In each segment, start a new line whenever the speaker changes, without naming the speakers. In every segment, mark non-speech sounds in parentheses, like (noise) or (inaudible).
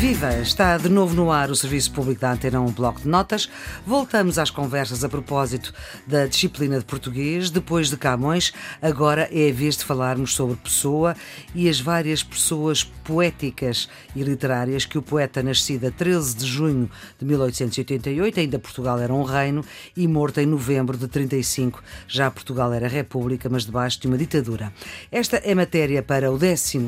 Viva! Está de novo no ar o Serviço Público da Antena, um bloco de notas. Voltamos às conversas a propósito da disciplina de português. Depois de Camões, agora é a vez de falarmos sobre Pessoa e as várias pessoas poéticas e literárias que o poeta, nascido a 13 de junho de 1888, ainda Portugal era um reino, e morto em novembro de 35, já Portugal era república, mas debaixo de uma ditadura. Esta é matéria para o 12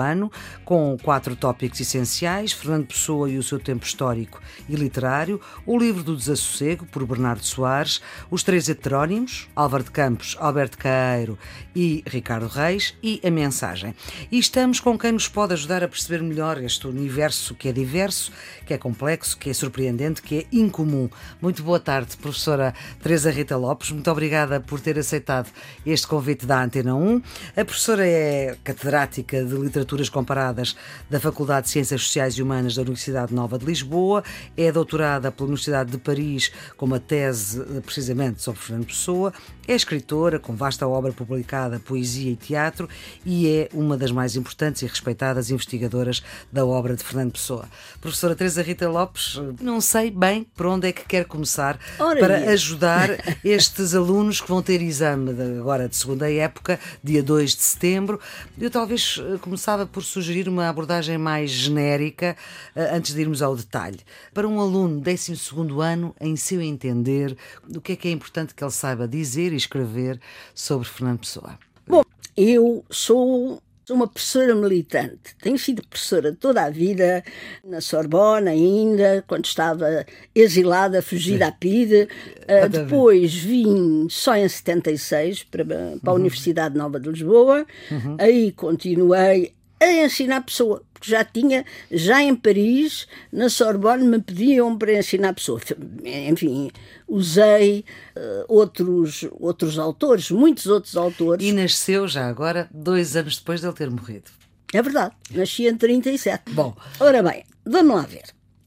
ano, com quatro tópicos essenciais Fernando Pessoa e o seu tempo histórico e literário, o livro do Desassossego, por Bernardo Soares, os três heterónimos, Álvaro de Campos, Alberto Caeiro e Ricardo Reis, e a mensagem. E estamos com quem nos pode ajudar a perceber melhor este universo que é diverso, que é complexo, que é surpreendente, que é incomum. Muito boa tarde, professora Teresa Rita Lopes. Muito obrigada por ter aceitado este convite da Antena 1. A professora é catedrática de Literaturas Comparadas da Faculdade de Ciências Sociais e Humanas da Universidade Nova de Lisboa, é doutorada pela Universidade de Paris com uma tese eh, precisamente sobre Fernando Pessoa, é escritora com vasta obra publicada, poesia e teatro e é uma das mais importantes e respeitadas investigadoras da obra de Fernando Pessoa. Professora Teresa Rita Lopes, não sei bem por onde é que quer começar Ora para ajudar (laughs) estes alunos que vão ter exame de, agora de segunda época, dia 2 de setembro. Eu talvez eh, começava por sugerir uma abordagem mais genérica eh, antes de irmos ao detalhe. Para um aluno 12 ano, em seu entender, o que é que é importante que ele saiba dizer e escrever sobre Fernando Pessoa?
Bom, eu sou uma professora militante. Tenho sido professora toda a vida, na Sorbonne ainda, quando estava exilada, fugida à PIDE. Uh, depois vim só em 76 para, para a uhum. Universidade Nova de Lisboa. Uhum. Aí continuei a ensinar pessoa, porque já tinha, já em Paris, na Sorbonne, me pediam para ensinar pessoa. Enfim, usei uh, outros, outros autores, muitos outros autores.
E nasceu já agora, dois anos depois de ele ter morrido.
É verdade, nasci em 37. Bom. Ora bem, vamos lá ver.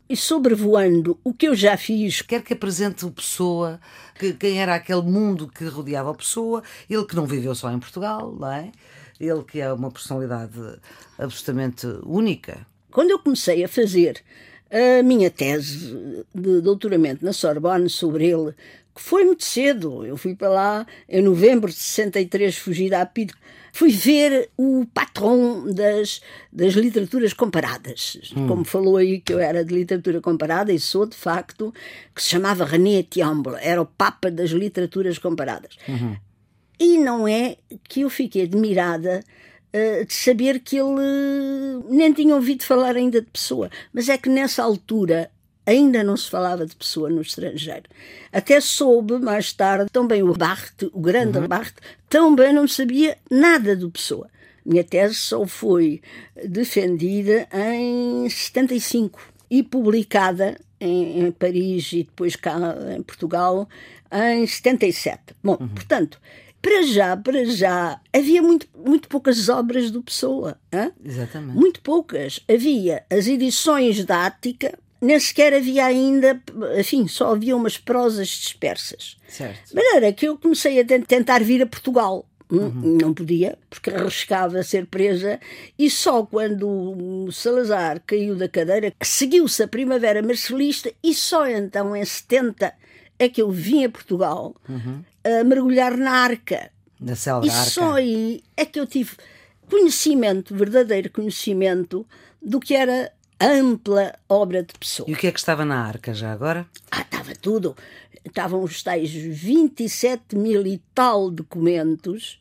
E sobrevoando o que eu já fiz.
Quer que apresente o Pessoa, que, quem era aquele mundo que rodeava a Pessoa, ele que não viveu só em Portugal, não é? Ele que é uma personalidade absolutamente única.
Quando eu comecei a fazer a minha tese de doutoramento na Sorbonne sobre ele, que foi muito cedo, eu fui para lá em novembro de 63, fugi da APID, fui ver o patrão das, das literaturas comparadas. Hum. Como falou aí que eu era de literatura comparada, e sou de facto, que se chamava René Tiamble, era o papa das literaturas comparadas. Uhum. E não é que eu fiquei admirada uh, de saber que ele nem tinha ouvido falar ainda de pessoa, mas é que nessa altura ainda não se falava de pessoa no estrangeiro. Até soube mais tarde, também o Barthes, o grande uhum. Barthes, também não sabia nada do pessoa. Minha tese só foi defendida em 75 e publicada em, em Paris e depois cá em Portugal em 77. Bom, uhum. portanto, para já, para já, havia muito, muito poucas obras do Pessoa. Hein?
Exatamente.
Muito poucas. Havia as edições da Ática, nem sequer havia ainda, enfim, só havia umas prosas dispersas.
Certo.
De maneira que eu comecei a tentar vir a Portugal. Hum, uhum. Não podia, porque arriscava ser presa, e só quando Salazar caiu da cadeira, seguiu-se a Primavera Marcelista, e só então, em 70, é que eu vim a Portugal. Uhum a mergulhar na arca.
Na selva
e só aí é que eu tive conhecimento, verdadeiro conhecimento, do que era ampla obra de pessoa.
E o que é que estava na arca já agora?
Ah, estava tudo. Estavam os tais 27 mil e tal documentos,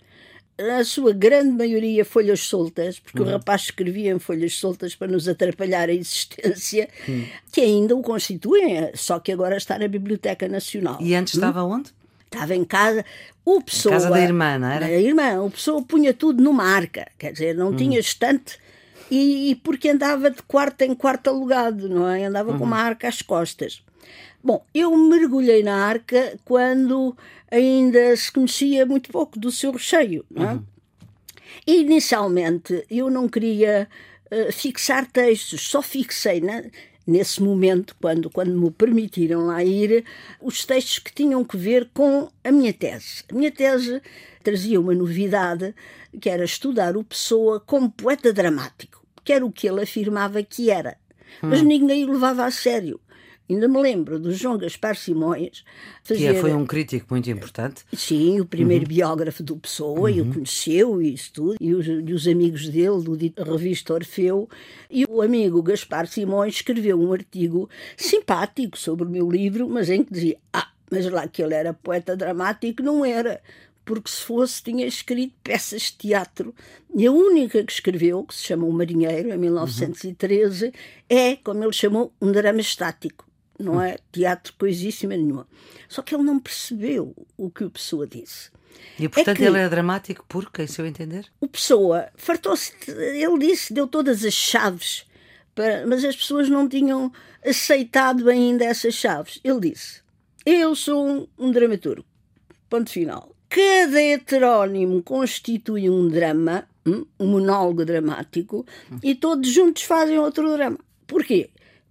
a sua grande maioria folhas soltas, porque uhum. o rapaz escrevia em folhas soltas para nos atrapalhar a existência, uhum. que ainda o constituem, só que agora está na Biblioteca Nacional.
E antes estava uhum. onde?
Estava em casa. O pessoa,
casa da irmã, não era?
A irmã. O pessoa punha tudo numa arca. Quer dizer, não hum. tinha estante. E, e, porque andava de quarto em quarto alugado, não é? Andava uhum. com uma arca às costas. Bom, eu mergulhei na arca quando ainda se conhecia muito pouco do seu recheio, não é? Uhum. Inicialmente eu não queria uh, fixar textos, só fixei na, nesse momento, quando, quando me permitiram lá ir, os textos que tinham que ver com a minha tese. A minha tese trazia uma novidade, que era estudar o Pessoa como poeta dramático, que era o que ele afirmava que era. mas ninguém o levava a sério. Ainda me lembro do João Gaspar Simões.
Fazer... Que foi um crítico muito importante.
Sim, o primeiro uhum. biógrafo do Pessoa, uhum. e o conheceu e isso tudo, e os, e os amigos dele, do revista Orfeu. E o amigo Gaspar Simões escreveu um artigo simpático sobre o meu livro, mas em que dizia: Ah, mas lá que ele era poeta dramático, não era porque se fosse tinha escrito peças de teatro. E a única que escreveu, que se chama O Marinheiro, em 1913, uhum. é, como ele chamou, um drama estático não é teatro coisíssima nenhuma. Só que ele não percebeu o que o Pessoa disse.
E portanto é ele é dramático porque, em seu entender?
O Pessoa fartou-se, ele disse, deu todas as chaves, para, mas as pessoas não tinham aceitado ainda essas chaves. Ele disse: Eu sou um, um dramaturgo. Ponto final. Cada heterónimo constitui um drama, hum, um monólogo dramático, e todos juntos fazem outro drama. Porquê?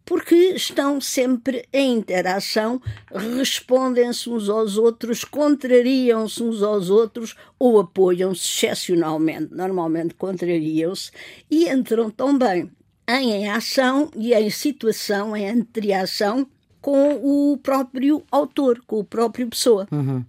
Porque estão sempre em interação, respondem-se uns aos outros, contrariam-se uns aos outros ou apoiam-se excepcionalmente, normalmente contrariam-se e entram também em ação e em situação, em entreação com o próprio autor, com o próprio pessoa. Uhum.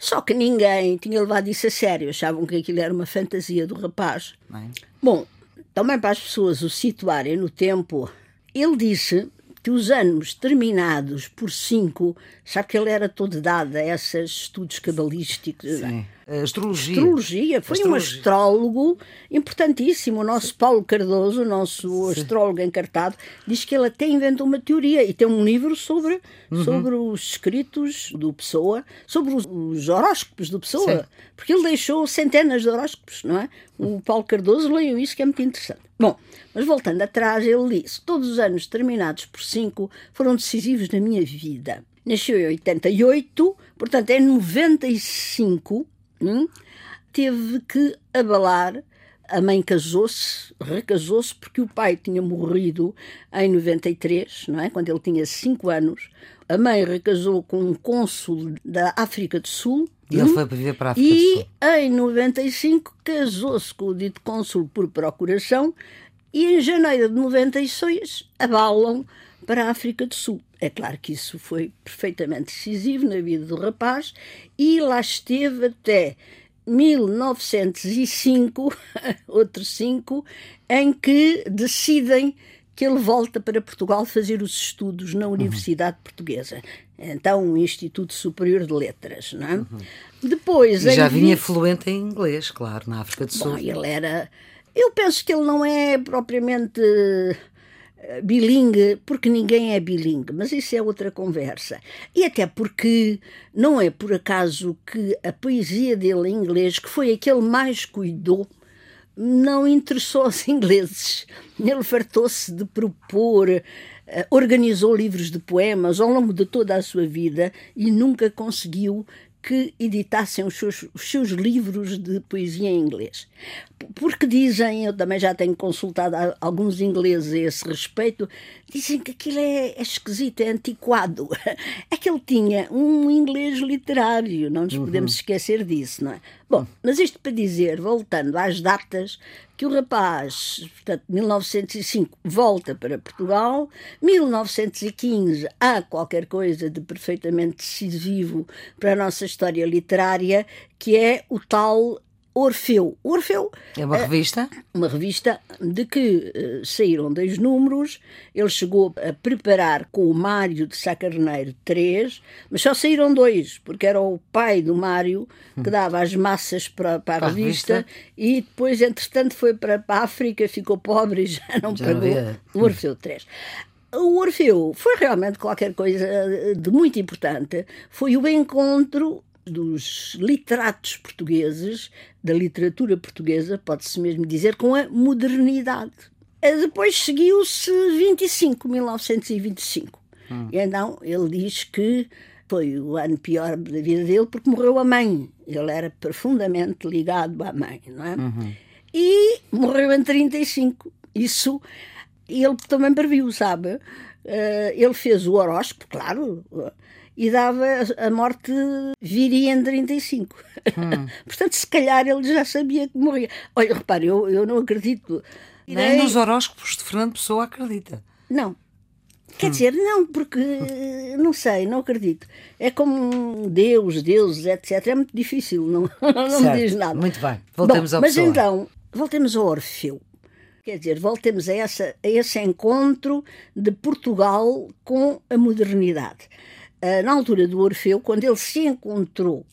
Só que ninguém tinha levado isso a sério, achavam que aquilo era uma fantasia do rapaz. Bem. Bom, também para as pessoas o situarem no tempo, ele disse que os anos terminados por cinco, sabe que ele era todo dado a esses estudos cabalísticos.
É? Sim. Astrologia.
Astrologia. Foi Astrologia. um astrólogo importantíssimo. O nosso Paulo Cardoso, o nosso Sim. astrólogo encartado, diz que ele até inventou uma teoria e tem um livro sobre, uhum. sobre os escritos do Pessoa, sobre os, os horóscopos do Pessoa, Sim. porque ele deixou centenas de horóscopos, não é? O Paulo Cardoso leu isso, que é muito interessante. Bom, mas voltando atrás, ele disse: todos os anos terminados por cinco foram decisivos na minha vida. Nasceu em 88, portanto, em 95 hum, teve que abalar. A mãe casou-se, recasou-se, porque o pai tinha morrido em 93, não é? quando ele tinha 5 anos. A mãe recasou com um cônsul da África do Sul.
E ele foi viver para a África
e,
do Sul.
E em 95 casou-se com o dito cônsul por procuração e em janeiro de 96 abalam para a África do Sul. É claro que isso foi perfeitamente decisivo na vida do rapaz e lá esteve até 1905, (laughs) outro cinco, em que decidem que ele volta para Portugal fazer os estudos na Universidade uhum. Portuguesa. Então, o Instituto Superior de Letras, não é? Uhum.
Depois... E já vinha fluente em inglês, claro, na África do Sul.
Bom, ele era... Eu penso que ele não é propriamente bilingue, porque ninguém é bilingue, mas isso é outra conversa. E até porque não é por acaso que a poesia dele em inglês, que foi a que ele mais cuidou, não interessou aos (laughs) ingleses. Ele fartou-se de propor, eh, organizou livros de poemas ao longo de toda a sua vida e nunca conseguiu que editassem os seus, os seus livros de poesia em inglês. Porque dizem, eu também já tenho consultado alguns ingleses a esse respeito, dizem que aquilo é, é esquisito, é antiquado. (laughs) É que ele tinha um inglês literário, não nos uhum. podemos esquecer disso, não é? Bom, mas isto para dizer, voltando às datas, que o rapaz, portanto, 1905 volta para Portugal, 1915 há qualquer coisa de perfeitamente decisivo para a nossa história literária, que é o tal Orfeu. Orfeu
é uma revista?
uma revista de que uh, saíram dois números. Ele chegou a preparar com o Mário de Sacarneiro três, mas só saíram dois, porque era o pai do Mário que hum. dava as massas para, para, para a, revista, revista, e depois, entretanto, foi para, para a África, ficou pobre e já (laughs) não já pagou o Orfeu 3. O Orfeu foi realmente qualquer coisa de muito importante. Foi o encontro dos literatos portugueses, da literatura portuguesa, pode-se mesmo dizer, com a modernidade. Eh, depois seguiu-se 25, 1925. Hum. E então ele diz que foi o ano pior da vida dele porque morreu a mãe. Ele era profundamente ligado à mãe, não é? Uhum. E morreu em 35. Isso ele também previu, sabe? Uh, ele fez o horóscopo, claro, e dava a morte viria em 35. Hum. (laughs) Portanto, se calhar ele já sabia que morria. Olha, repare, eu, eu não acredito.
Nem nos horóscopos de Fernando Pessoa acredita.
Não. Quer dizer, não, porque (laughs) não sei, não acredito. É como Deus, deuses, etc. É muito difícil, não, (laughs) não me diz nada.
Muito bem, voltamos
Bom,
ao
Mas
pessoa.
então, voltemos ao Orfeu. Quer dizer, voltemos a, essa, a esse encontro de Portugal com a modernidade. Uh, na altura do Orfeu, quando ele se encontrou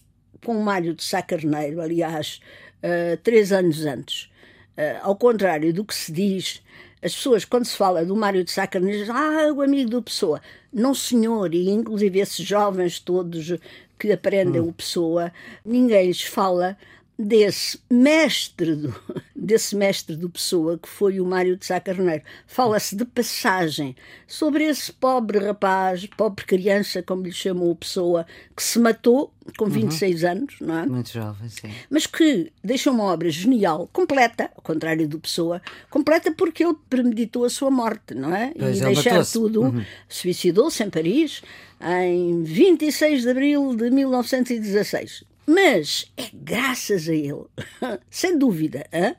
com Mário de Sá Carneiro, aliás, uh, três anos antes, uh, ao contrário do que se diz, as pessoas, quando se fala do Mário de Sá Carneiro, dizem, ah, o amigo do Pessoa. Não, senhor, e inclusive esses jovens todos que aprendem hum. o Pessoa, ninguém lhes fala desse mestre do, desse mestre do Pessoa, que foi o Mário de Sá Carneiro. Fala-se de passagem sobre esse pobre rapaz, pobre criança, como lhe chamou o Pessoa, que se matou com 26 uhum. anos, não é?
Muito jovem, sim.
Mas que deixou uma obra genial, completa, ao contrário do Pessoa, completa porque ele premeditou a sua morte, não é?
Pois
e deixar tudo, uhum. suicidou-se em Paris em 26 de abril de 1916. Mas é graças a ele, (laughs) sem dúvida, hein,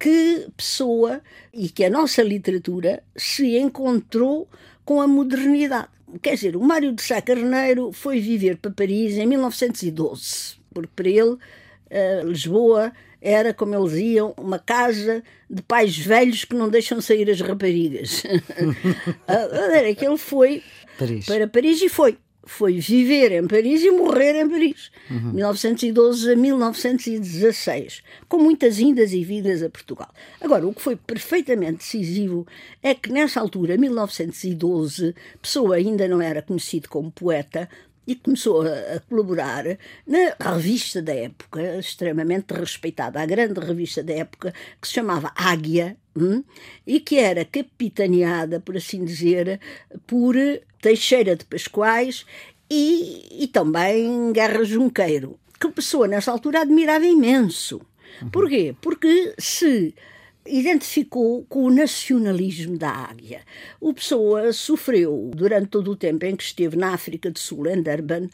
que Pessoa e que a nossa literatura se encontrou com a modernidade. Quer dizer, o Mário de Sá Carneiro foi viver para Paris em 1912, porque para ele uh, Lisboa era, como eles iam, uma casa de pais velhos que não deixam sair as raparigas. era que ele foi Paris. para Paris e foi foi viver em Paris e morrer em Paris, uhum. 1912 a 1916, com muitas indas e vindas a Portugal. Agora, o que foi perfeitamente decisivo é que nessa altura, 1912, Pessoa ainda não era conhecido como poeta, e começou a, a, colaborar na revista da época, extremamente respeitada, a grande revista da época, que se chamava Águia, hum, e que era capitaneada, por assim dizer, por Teixeira de Pascoais e, e também Guerra Junqueiro, que pessoa nessa altura admirava imenso. Uhum. Porquê? Porque se identificou com o nacionalismo da águia. O Pessoa sofreu, durante todo o tempo em que esteve na África do Sul, em Durban,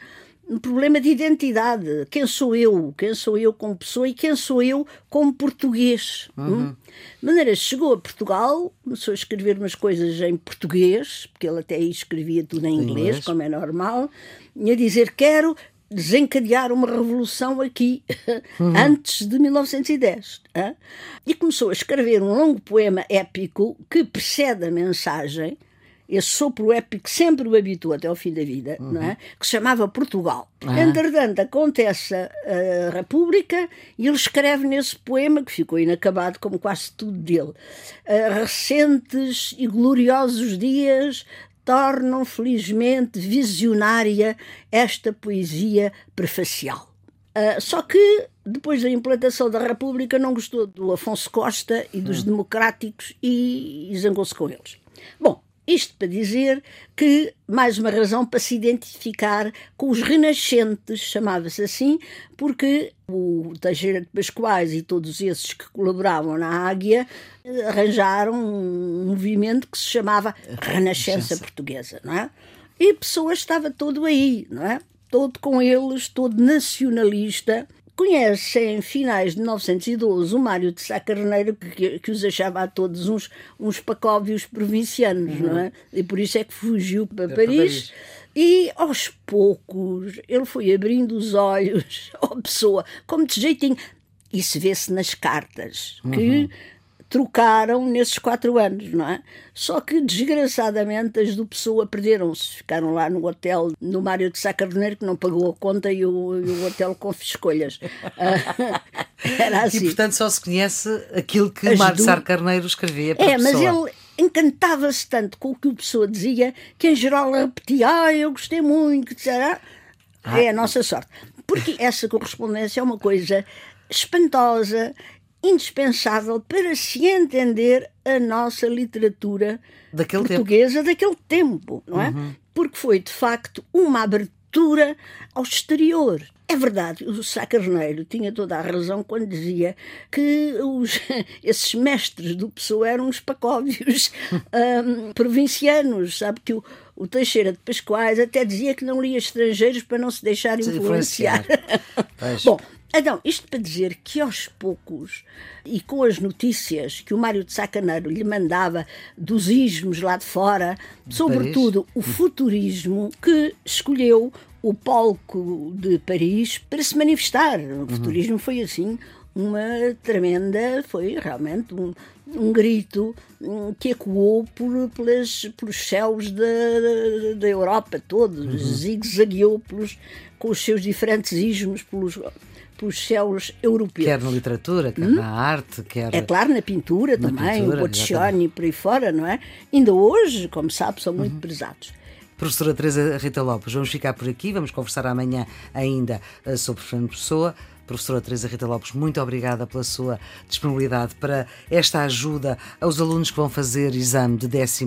um problema de identidade. Quem sou eu? Quem sou eu como pessoa e quem sou eu como português? Hum? Uhum. Hum? De maneira, chegou a Portugal, começou a escrever umas coisas em português, porque ele até aí escrevia tudo em inglês, inglês. como é normal, e a dizer: Quero desencadear uma revolução aqui uhum. (laughs) antes de 1910. Hein? E começou a escrever um longo poema épico que precede a mensagem esse sopro épico que sempre o habitou até ao fim da vida, uhum. não é? que se chamava Portugal. Uhum. Entretanto, acontece a República e ele escreve nesse poema, que ficou inacabado, como quase tudo dele. Uh, recentes e gloriosos dias tornam felizmente visionária esta poesia prefacial. Uh, só que depois da implantação da República não gostou do Afonso Costa e dos hum. democráticos e, e zangou-se com eles. Bom, isto para dizer que, mais uma razão para se identificar com os renascentes, chamava-se assim, porque o Teixeira de Pascoais e todos esses que colaboravam na Águia arranjaram um movimento que se chamava Renascença Portuguesa, não é? E Pessoa estava todo aí, não é? Todo com eles, todo nacionalista, Conhece em finais de 1912 o Mário de Sá Carneiro, que, que os achava a todos uns, uns pacóvios provincianos, uhum. não é? E por isso é que fugiu para, é Paris. Paris. E aos poucos ele foi abrindo os olhos (laughs) à pessoa, como de jeitinho. Isso vê-se nas cartas, que uhum trocaram nesses quatro anos, não é? Só que, desgraçadamente, as do Pessoa perderam-se. Ficaram lá no hotel no Mário de Sá Carneiro, que não pagou a conta e o, e o hotel confiscou-lhes. (laughs)
Era assim. E, portanto, só se conhece aquilo que o Mário de Sá Carneiro escrevia para
É, mas ele encantava-se tanto com o que o Pessoa dizia, que em geral repetia, ah, eu gostei muito, será? Ah. É a nossa sorte. Porque essa correspondência é uma coisa espantosa indispensável para se entender a nossa literatura daquele portuguesa tempo. daquele tempo, não é? Uhum. Porque foi, de facto, uma abertura ao exterior. É verdade, o Sá Carneiro tinha toda a razão quando dizia que os, (laughs) esses mestres do Pessoa eram uns pacóvios (laughs) um, provincianos, sabe que o, o Teixeira de Pascoais até dizia que não lia estrangeiros para não se deixar influenciar. influenciar. (laughs) Bom, Então, isto para dizer que aos poucos, e com as notícias que o Mário de Sacaneiro lhe mandava dos ismos lá de fora, de sobretudo Paris. o futurismo, que escolheu o palco de Paris para se manifestar. O futurismo foi assim uma tremenda, foi realmente um, um grito que ecoou por, pelas, pelos céus da, da Europa todos, uhum. zigue-zagueou com os seus diferentes ismos pelos, pelos céus europeus.
Quer na literatura, quer hum? na arte, quer...
É claro, na pintura na também, pintura, o Botticelli por aí fora, não é? Ainda hoje, como sabe, são muito uhum. prezados.
Professora Teresa Rita Lopes, vamos ficar por aqui, vamos conversar amanhã ainda eh, sobre Fernando Pessoa. Professora Teresa Rita Lopes, muito obrigada pela sua disponibilidade para esta ajuda aos alunos que vão fazer exame de 12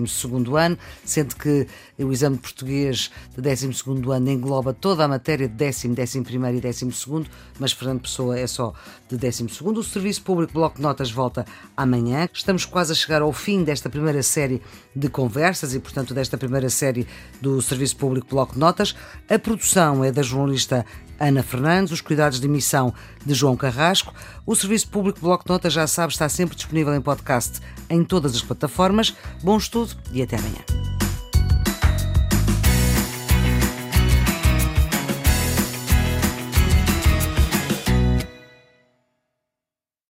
ano, sendo que o exame de português de 12 ano engloba toda a matéria de décimo, décimo primeiro e décimo segundo, mas Fernando Pessoa é só de décimo segundo. O Serviço Público Bloco de Notas volta amanhã. Estamos quase a chegar ao fim desta primeira série de conversas e, portanto, desta primeira série do Serviço Público Bloco de Notas. A produção é da jornalista Ana Fernandes, os cuidados de emissão de João Carrasco. O Serviço Público Bloco de Notas, já sabe, está sempre disponível em podcast em todas as plataformas. Bom estudo e até amanhã.